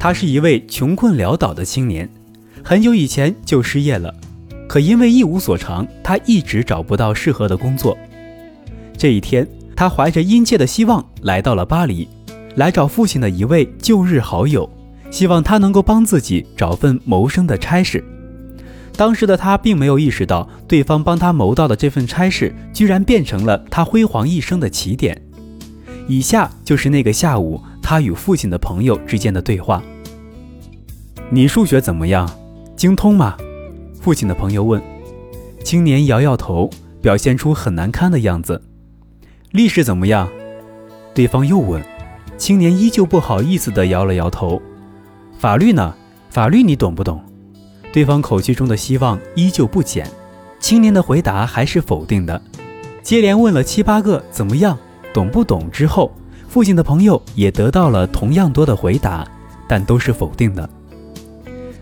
他是一位穷困潦倒的青年，很久以前就失业了，可因为一无所长，他一直找不到适合的工作。这一天，他怀着殷切的希望来到了巴黎，来找父亲的一位旧日好友，希望他能够帮自己找份谋生的差事。当时的他并没有意识到，对方帮他谋到的这份差事，居然变成了他辉煌一生的起点。以下就是那个下午他与父亲的朋友之间的对话：“你数学怎么样？精通吗？”父亲的朋友问。青年摇摇头，表现出很难堪的样子。历史怎么样？对方又问。青年依旧不好意思地摇了摇头。法律呢？法律你懂不懂？对方口气中的希望依旧不减。青年的回答还是否定的。接连问了七八个“怎么样？懂不懂？”之后，父亲的朋友也得到了同样多的回答，但都是否定的。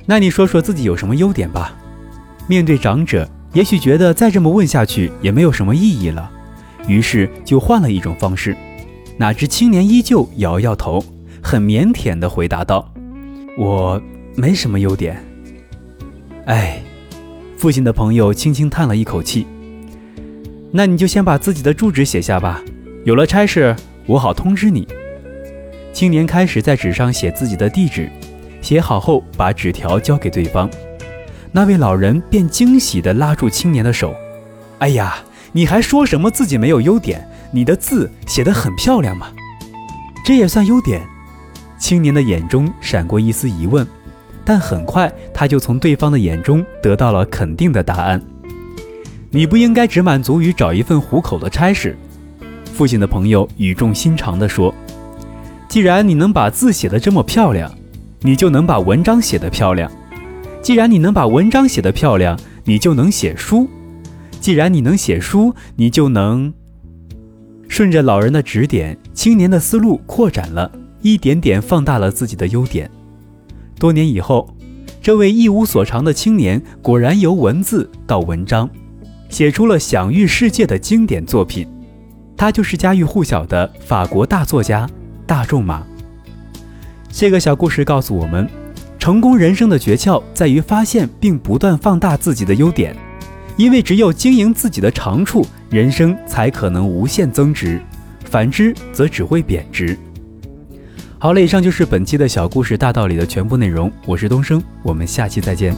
那你说说自己有什么优点吧？面对长者，也许觉得再这么问下去也没有什么意义了。于是就换了一种方式，哪知青年依旧摇摇头，很腼腆地回答道：“我没什么优点。”哎，父亲的朋友轻轻叹了一口气：“那你就先把自己的住址写下吧，有了差事我好通知你。”青年开始在纸上写自己的地址，写好后把纸条交给对方，那位老人便惊喜地拉住青年的手：“哎呀！”你还说什么自己没有优点？你的字写得很漂亮嘛，这也算优点。青年的眼中闪过一丝疑问，但很快他就从对方的眼中得到了肯定的答案。你不应该只满足于找一份糊口的差事。父亲的朋友语重心长地说：“既然你能把字写得这么漂亮，你就能把文章写得漂亮；既然你能把文章写得漂亮，你就能写书。”既然你能写书，你就能。顺着老人的指点，青年的思路扩展了，一点点放大了自己的优点。多年以后，这位一无所长的青年果然由文字到文章，写出了享誉世界的经典作品。他就是家喻户晓的法国大作家大仲马。这个小故事告诉我们，成功人生的诀窍在于发现并不断放大自己的优点。因为只有经营自己的长处，人生才可能无限增值；反之，则只会贬值。好了，以上就是本期的小故事大道理的全部内容。我是东升，我们下期再见。